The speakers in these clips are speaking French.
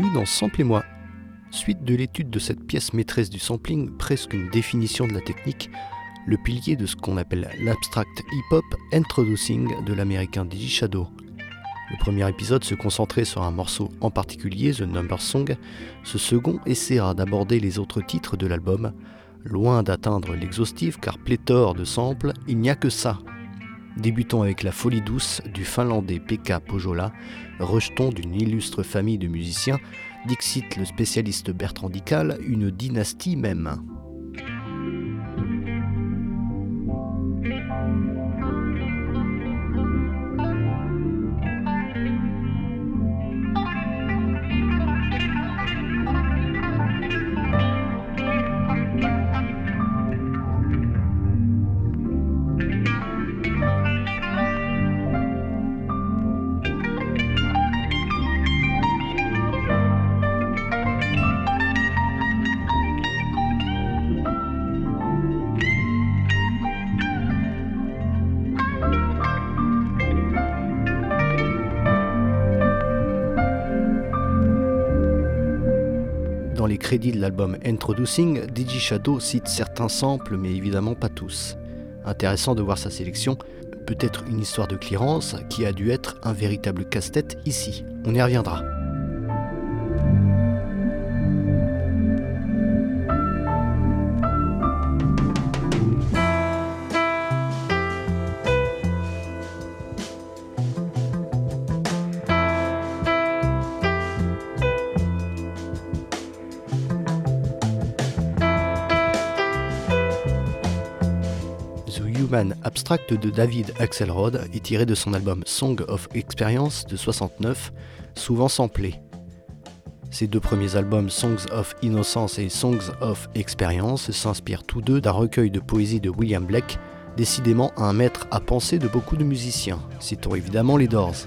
Dans Sample et moi. Suite de l'étude de cette pièce maîtresse du sampling, presque une définition de la technique, le pilier de ce qu'on appelle l'abstract hip-hop introducing de l'américain Digi Shadow. Le premier épisode se concentrait sur un morceau en particulier, The Number Song. Ce second essaiera d'aborder les autres titres de l'album. Loin d'atteindre l'exhaustive car pléthore de samples, il n'y a que ça Débutons avec la folie douce du finlandais Pekka Pojola, rejeton d'une illustre famille de musiciens, Dixit le spécialiste Bertrand Dical, une dynastie même. Crédit de l'album Introducing, DJ Shadow cite certains samples, mais évidemment pas tous. Intéressant de voir sa sélection, peut-être une histoire de clearance qui a dû être un véritable casse-tête ici. On y reviendra. Abstract de David Axelrod est tiré de son album Song of Experience de 69, souvent samplé. Ces deux premiers albums, Songs of Innocence et Songs of Experience, s'inspirent tous deux d'un recueil de poésie de William Blake, décidément un maître à penser de beaucoup de musiciens. Citons évidemment les Doors.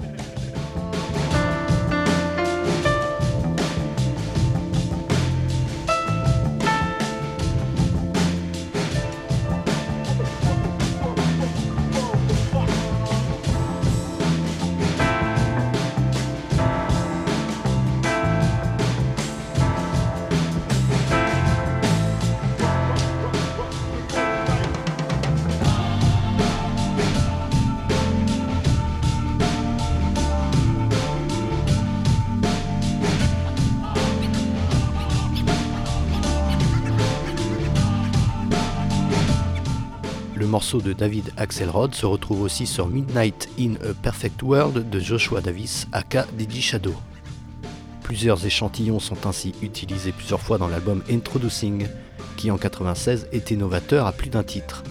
Morceau de David Axelrod se retrouve aussi sur Midnight in a Perfect World de Joshua Davis, aka Digi Shadow. Plusieurs échantillons sont ainsi utilisés plusieurs fois dans l'album Introducing, qui en 96 était novateur à plus d'un titre.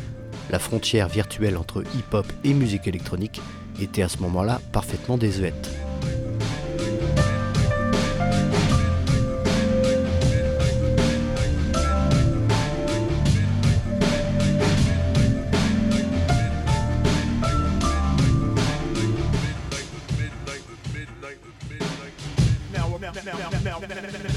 La frontière virtuelle entre hip-hop et musique électronique était à ce moment-là parfaitement désuète. Yeah.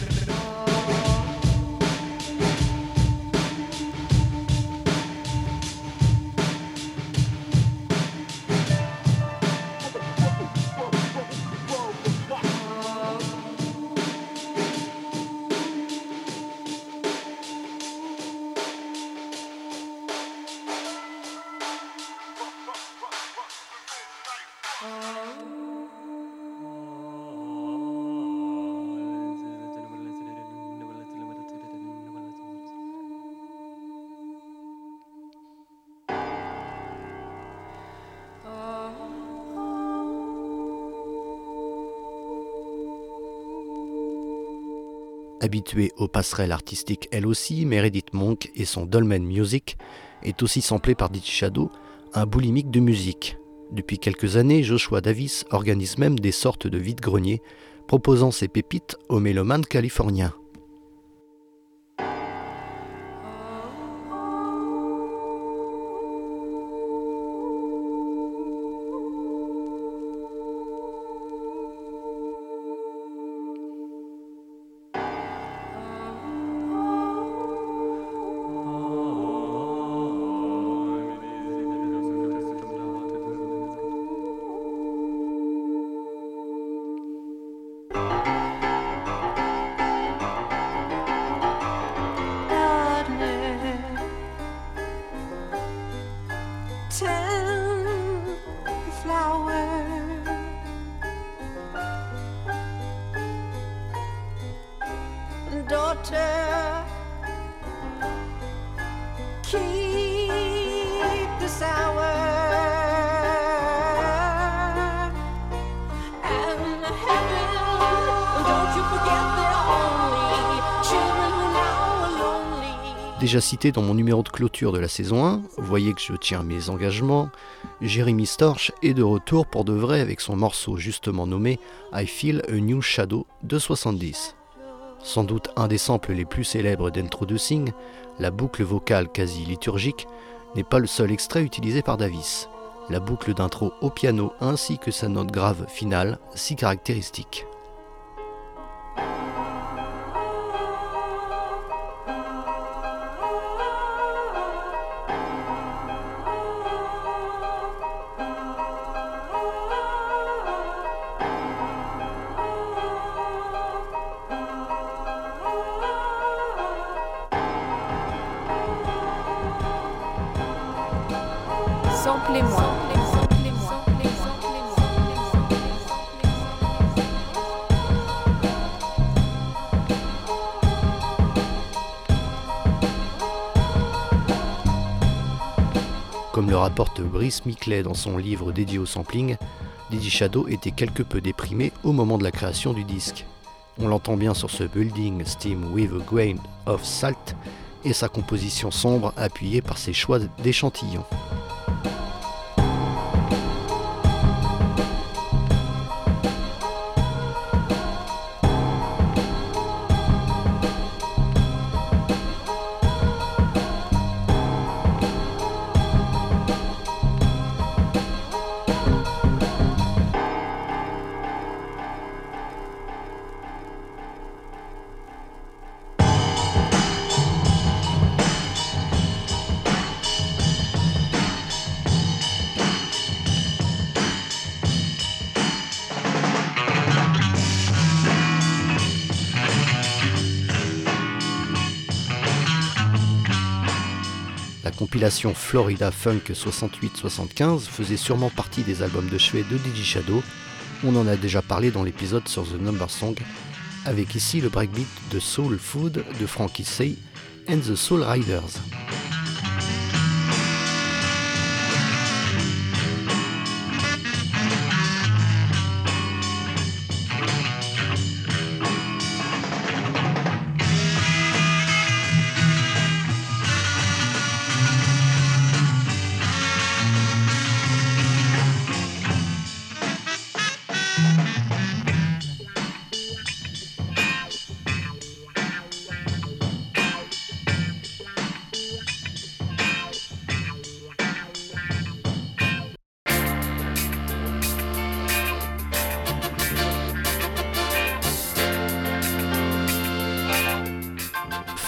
Habituée aux passerelles artistiques elle aussi, Meredith Monk et son Dolmen Music est aussi samplé par DJ Shadow, un boulimique de musique. Depuis quelques années, Joshua Davis organise même des sortes de vide-greniers, proposant ses pépites aux mélomanes californiens. tell the flower daughter Déjà cité dans mon numéro de clôture de la saison 1, voyez que je tiens mes engagements, Jeremy Storch est de retour pour de vrai avec son morceau justement nommé I Feel a New Shadow de 70. Sans doute un des samples les plus célèbres d'Introducing, la boucle vocale quasi liturgique n'est pas le seul extrait utilisé par Davis. La boucle d'intro au piano ainsi que sa note grave finale, si caractéristique. Rapporte Brice Miclet dans son livre dédié au sampling, Didi Shadow était quelque peu déprimé au moment de la création du disque. On l'entend bien sur ce Building Steam with a Grain of Salt et sa composition sombre appuyée par ses choix d'échantillons. Compilation Florida Funk 68-75 faisait sûrement partie des albums de chevet de DJ Shadow. On en a déjà parlé dans l'épisode sur The Number Song, avec ici le breakbeat de Soul Food de Frankie Say and the Soul Riders.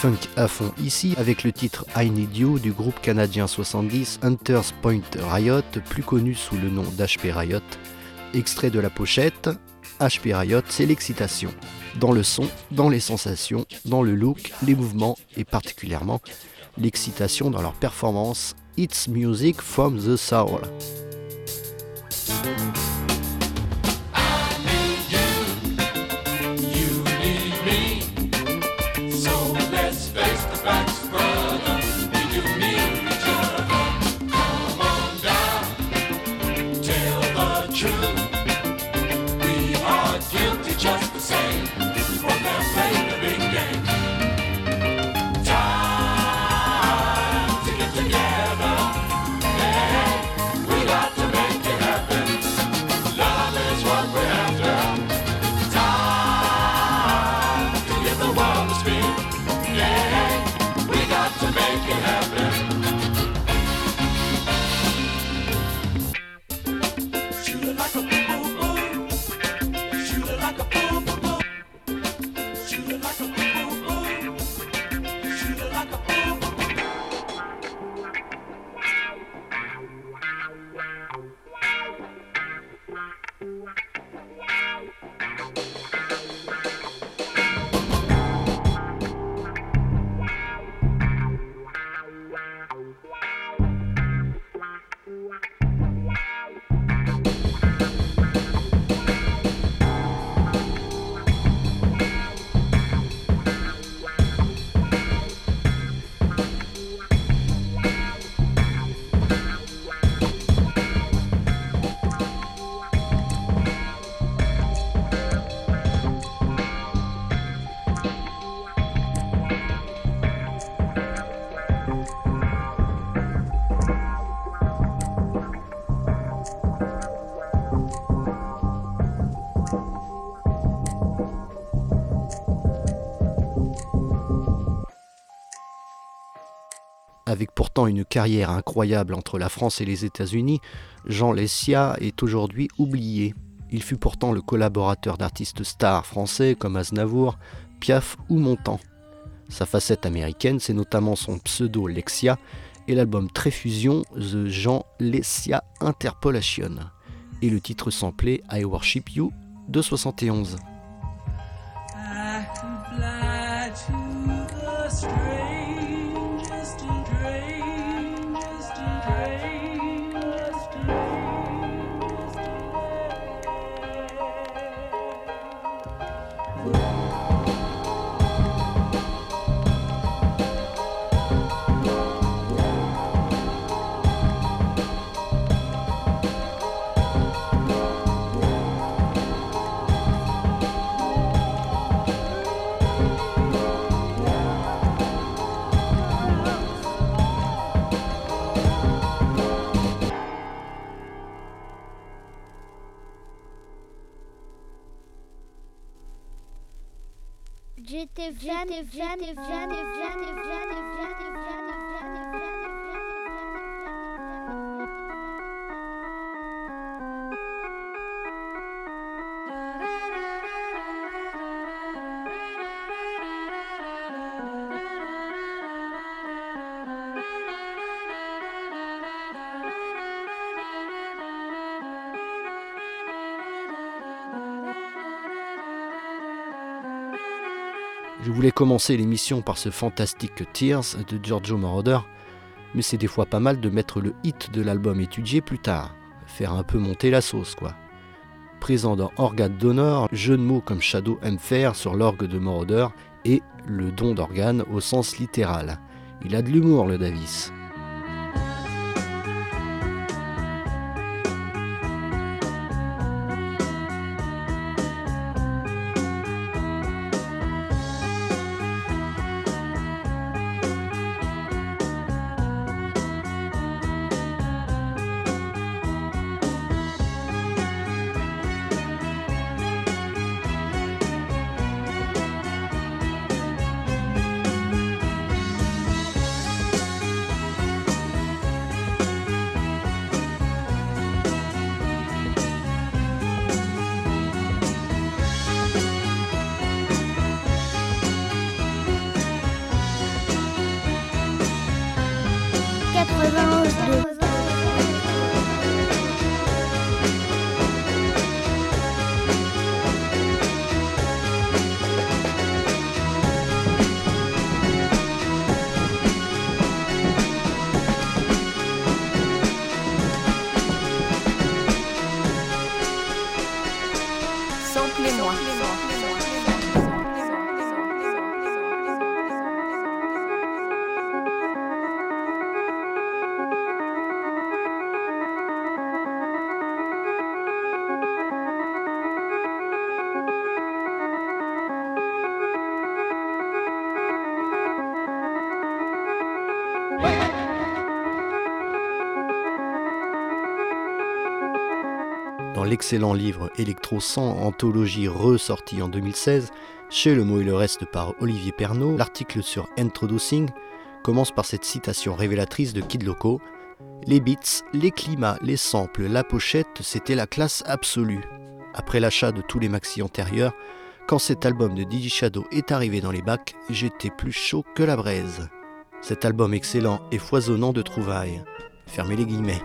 Funk à fond ici avec le titre I Need You du groupe canadien 70 Hunters Point Riot, plus connu sous le nom d'HP Riot. Extrait de la pochette, HP Riot, c'est l'excitation. Dans le son, dans les sensations, dans le look, les mouvements et particulièrement l'excitation dans leur performance. It's music from the soul. Avec pourtant une carrière incroyable entre la France et les États-Unis, Jean Lessia est aujourd'hui oublié. Il fut pourtant le collaborateur d'artistes stars français comme Aznavour, Piaf ou Montand. Sa facette américaine, c'est notamment son pseudo Lexia et l'album Tréfusion The Jean Lessia Interpolation et le titre samplé I Worship You de 71. J'étais jeune, jeune, jeune, jeune, jeune, jeune, commencer l'émission par ce fantastique Tears de Giorgio Moroder, mais c'est des fois pas mal de mettre le hit de l'album étudié plus tard, faire un peu monter la sauce quoi. Présent dans Organe d'honneur, jeu de mots comme Shadow aime faire sur l'orgue de Moroder et le don d'organe au sens littéral. Il a de l'humour le Davis. L'excellent livre Electro 100, anthologie ressortie en 2016, chez Le mot et le reste par Olivier Pernaud, l'article sur Introducing commence par cette citation révélatrice de Kid Loco Les beats, les climats, les samples, la pochette, c'était la classe absolue. Après l'achat de tous les maxi antérieurs, quand cet album de Digi Shadow est arrivé dans les bacs, j'étais plus chaud que la braise. Cet album excellent et foisonnant de trouvailles. Fermez les guillemets.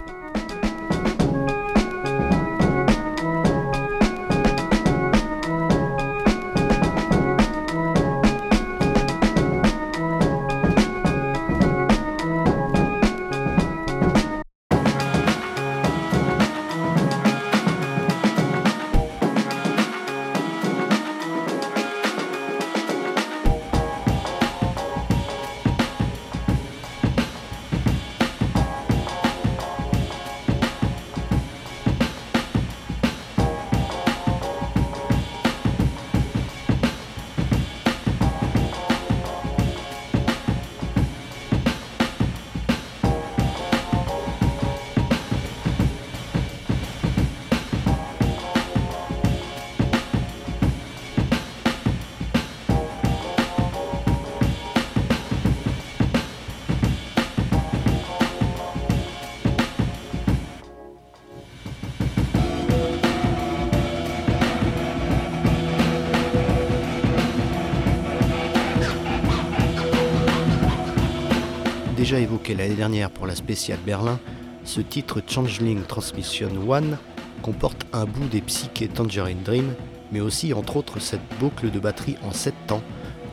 L'année dernière pour la spéciale Berlin, ce titre Changeling Transmission One comporte un bout des psychés Tangerine Dream, mais aussi entre autres cette boucle de batterie en 7 temps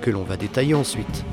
que l'on va détailler ensuite.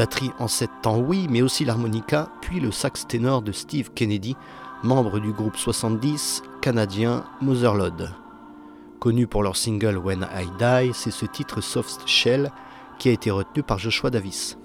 Batterie en sept temps, oui, mais aussi l'harmonica, puis le sax ténor de Steve Kennedy, membre du groupe 70 canadien Motherlode. Connu pour leur single When I Die, c'est ce titre Soft Shell qui a été retenu par Joshua Davis.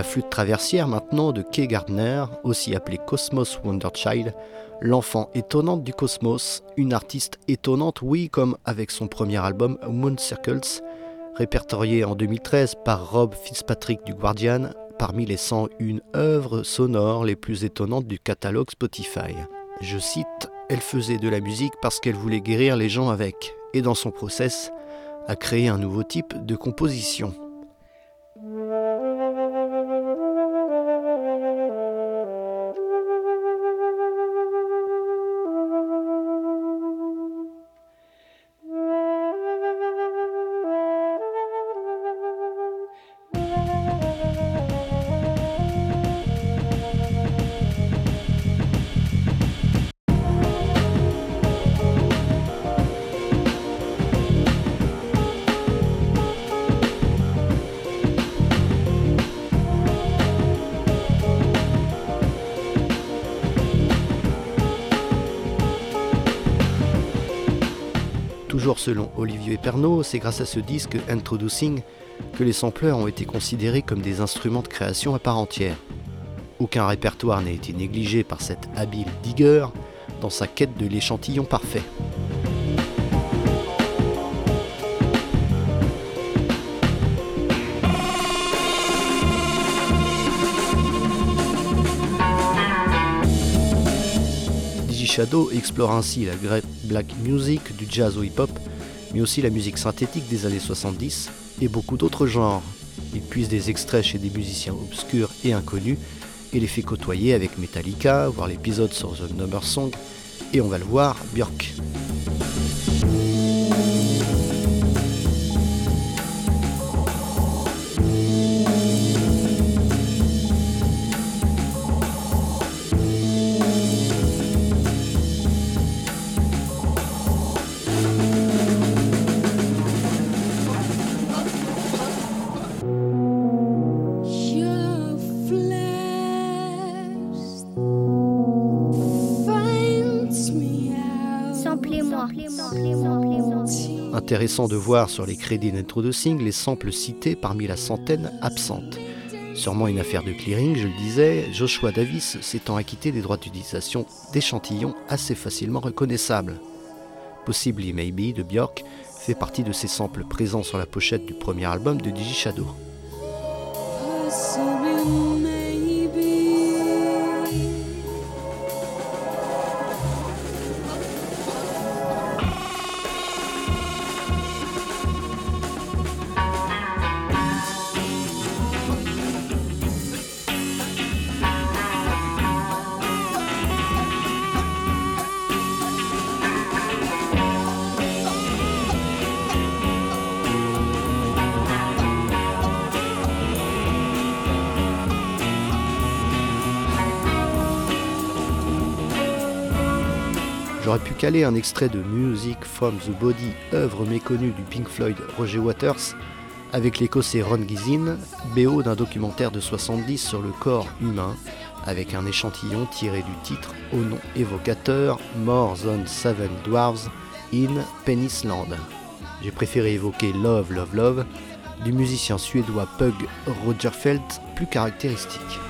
La flûte traversière maintenant de Kay Gardner, aussi appelée Cosmos Wonderchild, l'enfant étonnante du cosmos, une artiste étonnante, oui, comme avec son premier album Moon Circles, répertorié en 2013 par Rob Fitzpatrick du Guardian, parmi les 101 œuvres sonores les plus étonnantes du catalogue Spotify. Je cite, Elle faisait de la musique parce qu'elle voulait guérir les gens avec, et dans son process, a créé un nouveau type de composition. Selon Olivier Pernaud, c'est grâce à ce disque Introducing que les sampleurs ont été considérés comme des instruments de création à part entière. Aucun répertoire n'a été négligé par cet habile digger dans sa quête de l'échantillon parfait. Shadow explore ainsi la black music, du jazz au hip-hop, mais aussi la musique synthétique des années 70 et beaucoup d'autres genres. Il puise des extraits chez des musiciens obscurs et inconnus et les fait côtoyer avec Metallica, voir l'épisode sur The Number Song, et on va le voir, Björk. Intéressant de voir sur les crédits d'introducing les samples cités parmi la centaine absente. Sûrement une affaire de clearing, je le disais, Joshua Davis s'étant acquitté des droits d'utilisation d'échantillons assez facilement reconnaissables. Possibly Maybe de Björk fait partie de ces samples présents sur la pochette du premier album de Digi Shadow. Un extrait de Music from the Body, œuvre méconnue du Pink Floyd Roger Waters, avec l'écossais Ron Gizin, BO d'un documentaire de 70 sur le corps humain, avec un échantillon tiré du titre au nom évocateur More Than Seven Dwarves in Penisland. J'ai préféré évoquer Love, Love, Love du musicien suédois Pug Rogerfeld, plus caractéristique.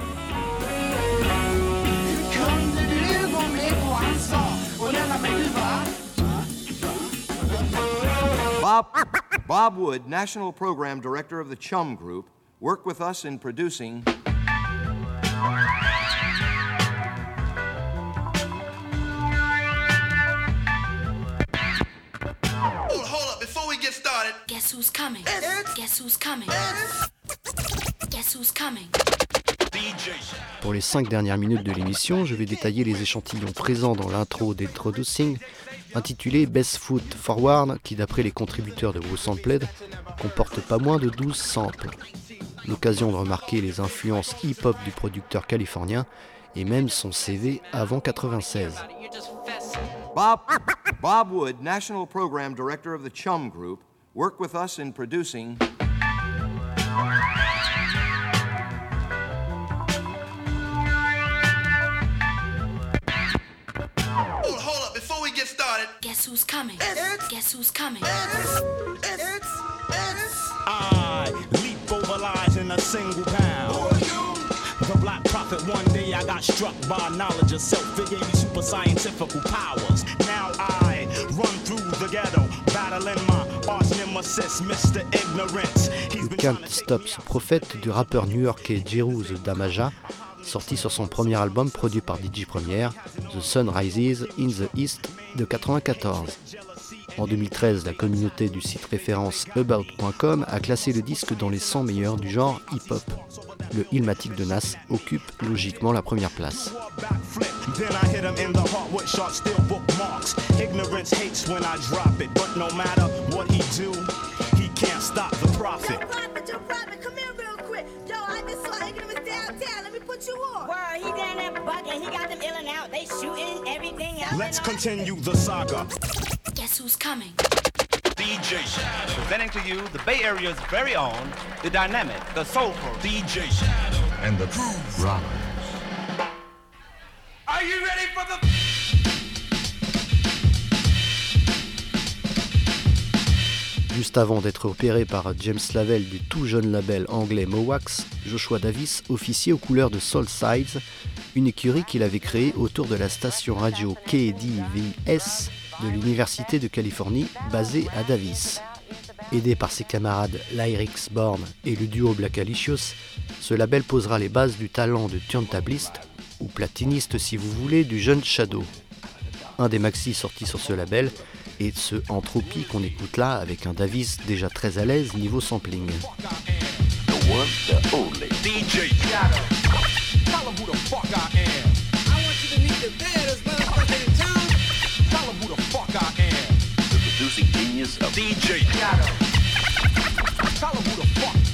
Bob, Bob Wood, National Program Director of the Chum Group, worked with us in producing. Hold up, before we get started. Guess who's coming? Guess who's coming? Guess who's coming? Pour les 5 dernières minutes de l'émission, je vais détailler les échantillons présents dans l'intro d'Introducing, intitulé Best Foot Forward, qui d'après les contributeurs de Bruce Sampled, comporte pas moins de 12 samples. L'occasion de remarquer les influences hip-hop du producteur californien et même son CV avant 96. Bob, Wood, National Program Director of the Chum Group, with us in producing. Who's coming? Guess who's coming? I leap over lies in a single pound. The black prophet, one day I got struck by knowledge of self. It gave me super scientific powers. Now I run through the ghetto, battling my arch nemesis, Mr. Ignorance. Prophète du rappeur new-yorkais Jeruz Damaja, sorti sur son premier album produit par DJ The Sun Rises in the East de 94. En 2013, la communauté du site référence about.com a classé le disque dans les 100 meilleurs du genre hip-hop. Le Illmatic de Nas occupe logiquement la première place. Downtown. Let me put you on. Word, he down there bugging. He got them ill and out. They shooting everything out. Let's continue the saga. Guess who's coming? DJ Shadow. Presenting to you the Bay Area's very own, the dynamic, the soulful DJ Shadow. and the Groove Rollers. Are you ready for the. Juste avant d'être opéré par James Lavelle du tout jeune label anglais Mowax, Joshua Davis officiait aux couleurs de Soul Sides, une écurie qu'il avait créée autour de la station radio KDVS de l'Université de Californie basée à Davis. Aidé par ses camarades Lyrix Born et le duo Black Alicious, ce label posera les bases du talent de turntabliste, ou platiniste si vous voulez, du jeune Shadow. Un des maxi sortis sur ce label et ce Entropie qu'on écoute là avec un Davis déjà très à l'aise niveau sampling. DJ Shadow. Tell him who the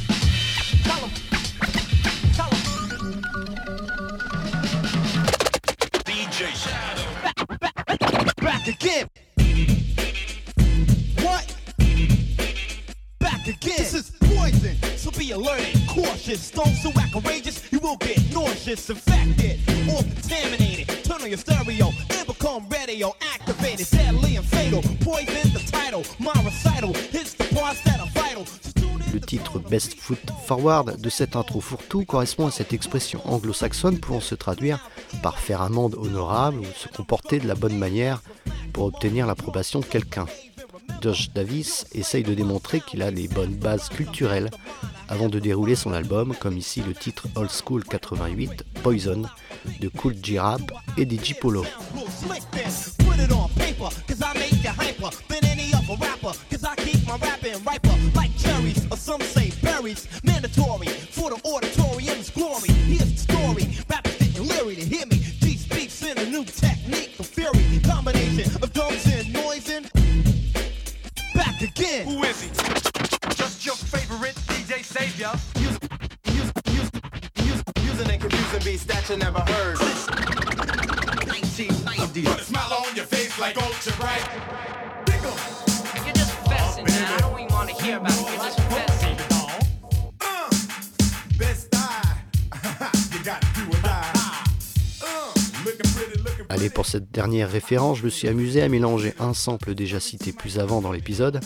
get nauseous, infected, or contaminated. Turn on your stereo and become radio activated, deadly and fatal. Poison the title, my recital hits the parts that are vital. So tune in Le titre Best Foot Forward de cette intro fourre-tout correspond à cette expression anglo-saxonne pouvant se traduire par faire amende honorable ou se comporter de la bonne manière pour obtenir l'approbation de quelqu'un. Josh Davis essaye de démontrer qu'il a les bonnes bases culturelles avant de dérouler son album, comme ici le titre Old School 88, Poison, de Cool G-Rap et DJ Polo. Savior. Using and confusing beats that you never heard. 1990. Put a smile on your face like ultra bright. Dig 'em. You're just fessing, man. I don't even want to hear about it. You're just fessing. Uh, best die. you gotta do or die. Uh, looking pretty, looking Allez, pour cette dernière référence, je me suis amusé à mélanger un sample déjà cité plus avant dans l'épisode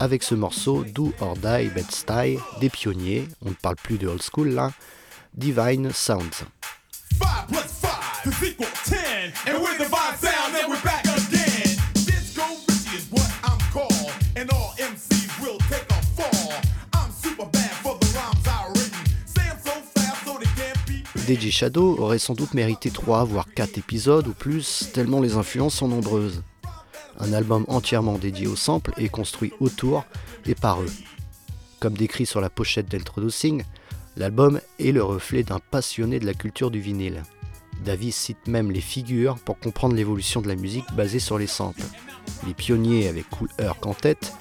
avec ce morceau Do or Die Bed Style des pionniers, on ne parle plus de old school là, Divine Sounds. DJ Shadow aurait sans doute mérité 3 voire 4 épisodes ou plus, tellement les influences sont nombreuses. Un album entièrement dédié aux samples et construit autour et par eux. Comme décrit sur la pochette d'Introducing, l'album est le reflet d'un passionné de la culture du vinyle. Davis cite même les figures pour comprendre l'évolution de la musique basée sur les samples. Les pionniers avec Cool Herc en tête,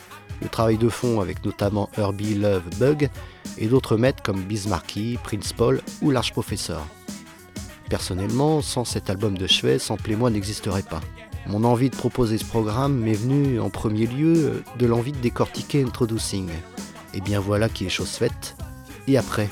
le travail de fond avec notamment Herbie Love Bug et d'autres maîtres comme Bismarcky, Prince Paul ou Large Professor. Personnellement, sans cet album de chevet, Sample et moi n'existerait pas. Mon envie de proposer ce programme m'est venue en premier lieu de l'envie de décortiquer Introducing. Et bien voilà qui est chose faite. Et après,